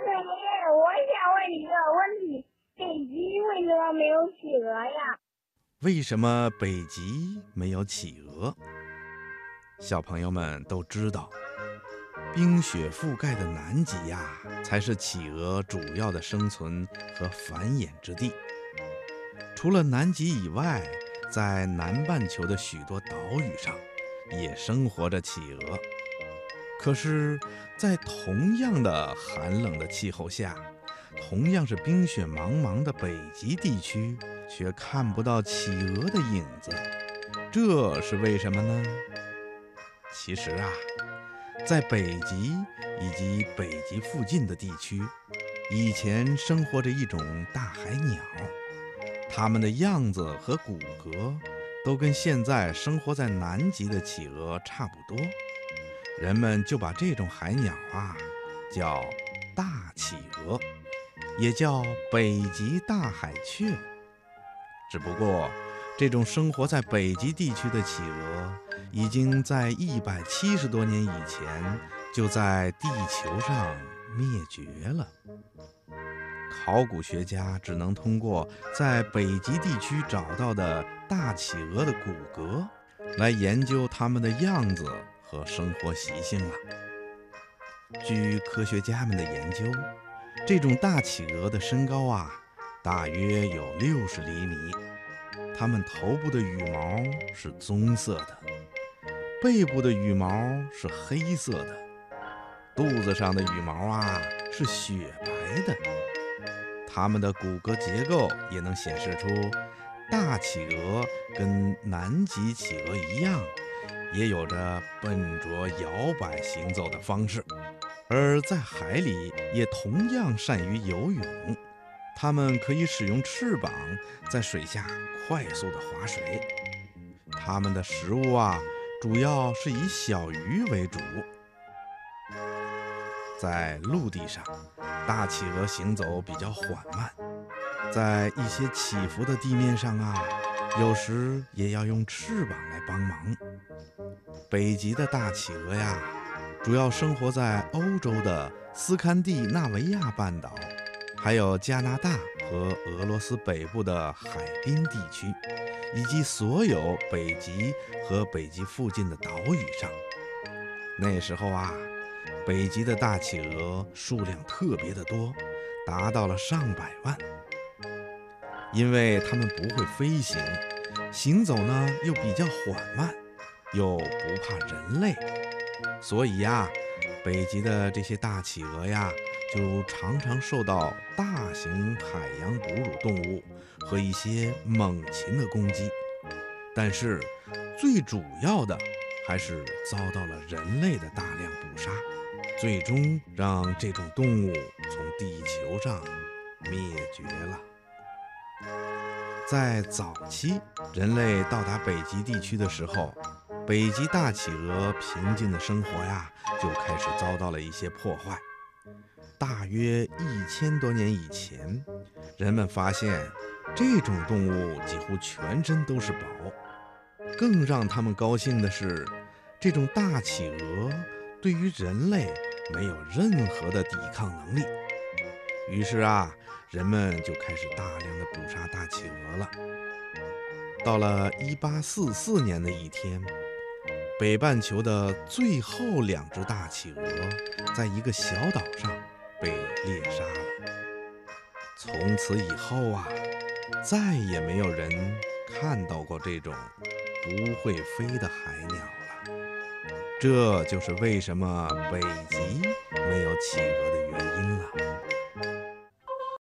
师爷，我想问一个问题：北极为什么没有企鹅呀？为什么北极没有企鹅？小朋友们都知道，冰雪覆盖的南极呀，才是企鹅主要的生存和繁衍之地。除了南极以外，在南半球的许多岛屿上，也生活着企鹅。可是，在同样的寒冷的气候下，同样是冰雪茫茫的北极地区，却看不到企鹅的影子，这是为什么呢？其实啊，在北极以及北极附近的地区，以前生活着一种大海鸟，它们的样子和骨骼都跟现在生活在南极的企鹅差不多。人们就把这种海鸟啊叫大企鹅，也叫北极大海雀。只不过，这种生活在北极地区的企鹅，已经在一百七十多年以前就在地球上灭绝了。考古学家只能通过在北极地区找到的大企鹅的骨骼，来研究它们的样子。和生活习性了。据科学家们的研究，这种大企鹅的身高啊，大约有六十厘米。它们头部的羽毛是棕色的，背部的羽毛是黑色的，肚子上的羽毛啊是雪白的。它们的骨骼结构也能显示出，大企鹅跟南极企鹅一样。也有着笨拙摇摆行走的方式，而在海里也同样善于游泳。它们可以使用翅膀在水下快速的划水。它们的食物啊，主要是以小鱼为主。在陆地上，大企鹅行走比较缓慢，在一些起伏的地面上啊，有时也要用翅膀来帮忙。北极的大企鹅呀，主要生活在欧洲的斯堪的纳维亚半岛，还有加拿大和俄罗斯北部的海滨地区，以及所有北极和北极附近的岛屿上。那时候啊，北极的大企鹅数量特别的多，达到了上百万。因为它们不会飞行，行走呢又比较缓慢。又不怕人类，所以呀，北极的这些大企鹅呀，就常常受到大型海洋哺乳动物和一些猛禽的攻击。但是，最主要的还是遭到了人类的大量捕杀，最终让这种动物从地球上灭绝了。在早期，人类到达北极地区的时候。北极大企鹅平静的生活呀，就开始遭到了一些破坏。大约一千多年以前，人们发现这种动物几乎全身都是宝。更让他们高兴的是，这种大企鹅对于人类没有任何的抵抗能力。于是啊，人们就开始大量的捕杀大企鹅了。到了一八四四年的一天。北半球的最后两只大企鹅，在一个小岛上被猎杀了。从此以后啊，再也没有人看到过这种不会飞的海鸟了。这就是为什么北极没有企鹅的原因了。